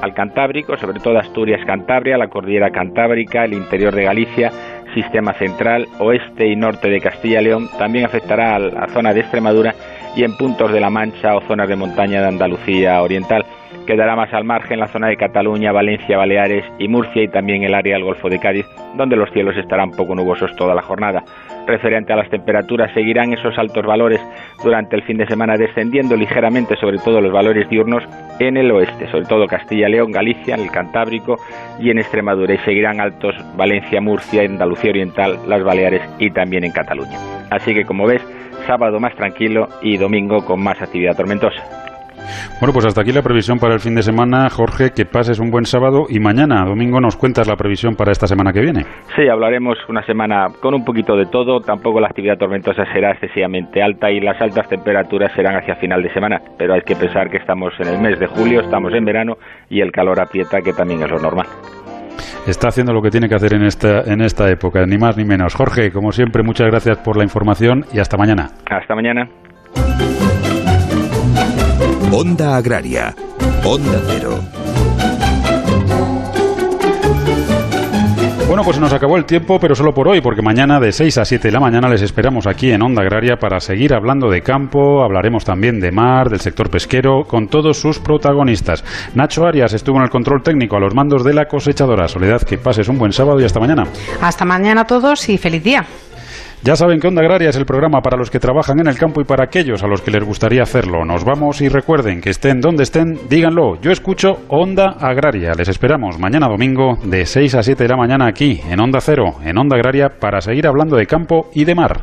al Cantábrico, sobre todo Asturias, Cantabria, la cordillera Cantábrica, el interior de Galicia, sistema central, oeste y norte de Castilla y León, también afectará a la zona de Extremadura y en puntos de La Mancha o zonas de montaña de Andalucía Oriental. Quedará más al margen la zona de Cataluña, Valencia, Baleares y Murcia y también el área del Golfo de Cádiz, donde los cielos estarán poco nubosos toda la jornada. Referente a las temperaturas, seguirán esos altos valores durante el fin de semana, descendiendo ligeramente, sobre todo los valores diurnos, en el oeste, sobre todo Castilla, León, Galicia, en el Cantábrico y en Extremadura, y seguirán altos Valencia, Murcia, Andalucía Oriental, las Baleares y también en Cataluña. Así que, como ves, sábado más tranquilo y domingo con más actividad tormentosa. Bueno, pues hasta aquí la previsión para el fin de semana. Jorge, que pases un buen sábado y mañana, domingo, nos cuentas la previsión para esta semana que viene. Sí, hablaremos una semana con un poquito de todo. Tampoco la actividad tormentosa será excesivamente alta y las altas temperaturas serán hacia final de semana. Pero hay que pensar que estamos en el mes de julio, estamos en verano y el calor aprieta, que también es lo normal está haciendo lo que tiene que hacer en esta, en esta época, ni más ni menos. Jorge, como siempre, muchas gracias por la información y hasta mañana. Hasta mañana. Onda Agraria. Onda Cero. Bueno, pues nos acabó el tiempo, pero solo por hoy, porque mañana de 6 a 7 de la mañana les esperamos aquí en Onda Agraria para seguir hablando de campo, hablaremos también de mar, del sector pesquero, con todos sus protagonistas. Nacho Arias estuvo en el control técnico a los mandos de la cosechadora. Soledad, que pases un buen sábado y hasta mañana. Hasta mañana a todos y feliz día. Ya saben que Onda Agraria es el programa para los que trabajan en el campo y para aquellos a los que les gustaría hacerlo. Nos vamos y recuerden que estén donde estén, díganlo. Yo escucho Onda Agraria. Les esperamos mañana domingo de 6 a 7 de la mañana aquí en Onda Cero, en Onda Agraria, para seguir hablando de campo y de mar.